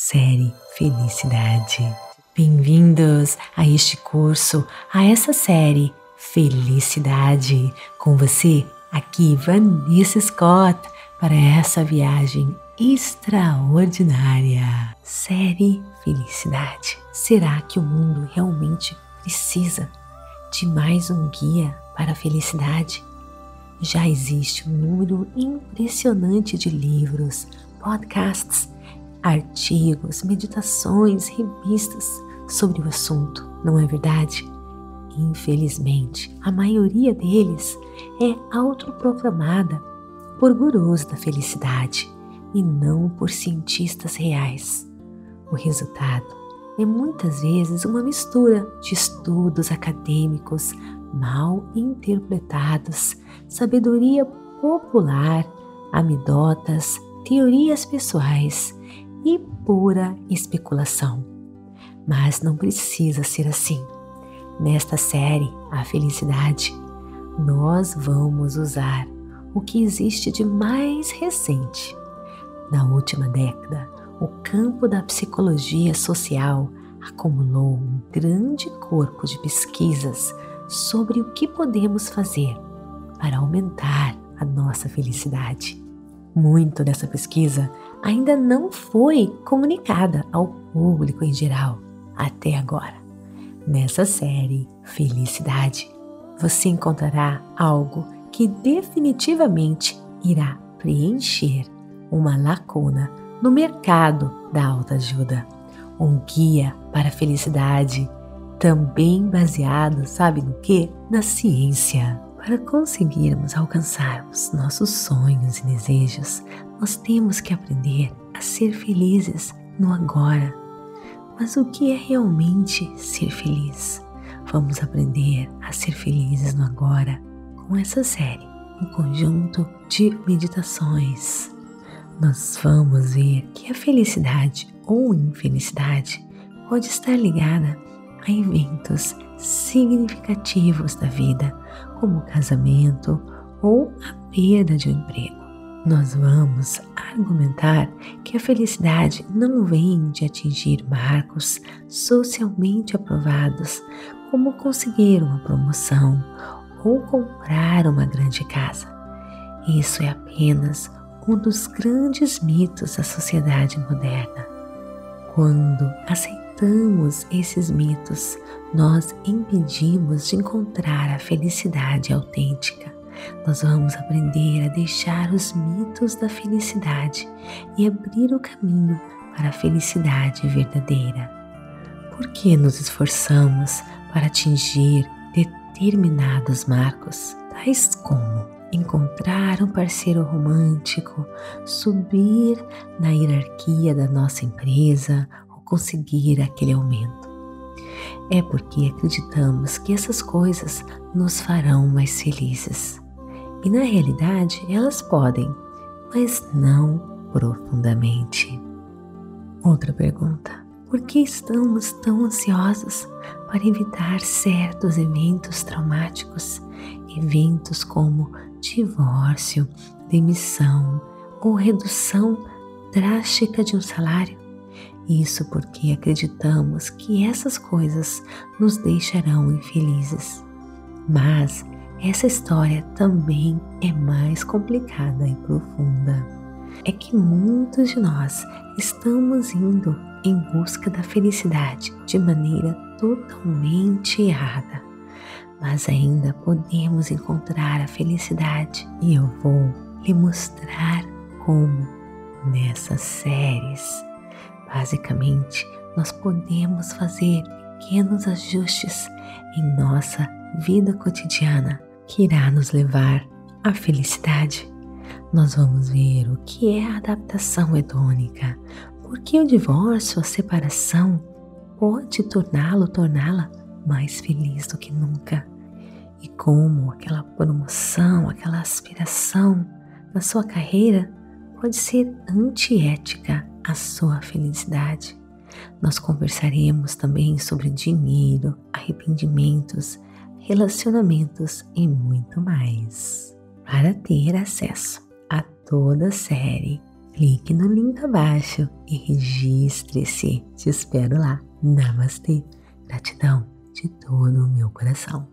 série Felicidade. Bem-vindos a este curso, a essa série Felicidade. Com você, aqui Vanessa Scott, para essa viagem extraordinária. Série Felicidade. Será que o mundo realmente precisa de mais um guia para a felicidade? Já existe um número impressionante de livros, podcasts artigos, meditações, revistas sobre o assunto, não é verdade? Infelizmente, a maioria deles é autoproclamada por gurus da felicidade e não por cientistas reais. O resultado é muitas vezes uma mistura de estudos acadêmicos mal interpretados, sabedoria popular, amidotas, teorias pessoais e pura especulação. Mas não precisa ser assim. Nesta série, A Felicidade, nós vamos usar o que existe de mais recente. Na última década, o campo da psicologia social acumulou um grande corpo de pesquisas sobre o que podemos fazer para aumentar a nossa felicidade. Muito dessa pesquisa ainda não foi comunicada ao público em geral até agora. Nessa série Felicidade, você encontrará algo que definitivamente irá preencher uma lacuna no mercado da autoajuda. Um guia para a felicidade, também baseado, sabe no que? Na ciência. Para conseguirmos alcançarmos nossos sonhos e desejos, nós temos que aprender a ser felizes no agora. Mas o que é realmente ser feliz? Vamos aprender a ser felizes no agora com essa série, um conjunto de meditações. Nós vamos ver que a felicidade ou infelicidade pode estar ligada a eventos significativos da vida, como o casamento ou a perda de um emprego nós vamos argumentar que a felicidade não vem de atingir marcos socialmente aprovados, como conseguir uma promoção ou comprar uma grande casa. Isso é apenas um dos grandes mitos da sociedade moderna. Quando aceitamos esses mitos, nós impedimos de encontrar a felicidade autêntica nós vamos aprender a deixar os mitos da felicidade e abrir o caminho para a felicidade verdadeira. Por que nos esforçamos para atingir determinados marcos, tais como encontrar um parceiro romântico, subir na hierarquia da nossa empresa conseguir aquele aumento? É porque acreditamos que essas coisas nos farão mais felizes. E na realidade elas podem, mas não profundamente. Outra pergunta: por que estamos tão ansiosos para evitar certos eventos traumáticos? Eventos como divórcio, demissão ou redução drástica de um salário? Isso porque acreditamos que essas coisas nos deixarão infelizes. Mas essa história também é mais complicada e profunda. É que muitos de nós estamos indo em busca da felicidade de maneira totalmente errada, mas ainda podemos encontrar a felicidade e eu vou lhe mostrar como nessas séries. Basicamente, nós podemos fazer pequenos ajustes em nossa vida cotidiana que irá nos levar à felicidade. Nós vamos ver o que é a adaptação hedônica, porque o divórcio, a separação, pode torná-lo, torná-la mais feliz do que nunca. E como aquela promoção, aquela aspiração na sua carreira pode ser antiética à sua felicidade. Nós conversaremos também sobre dinheiro, arrependimentos relacionamentos e muito mais. Para ter acesso a toda a série clique no link abaixo e registre-se. Te espero lá. Namastê. Gratidão de todo o meu coração.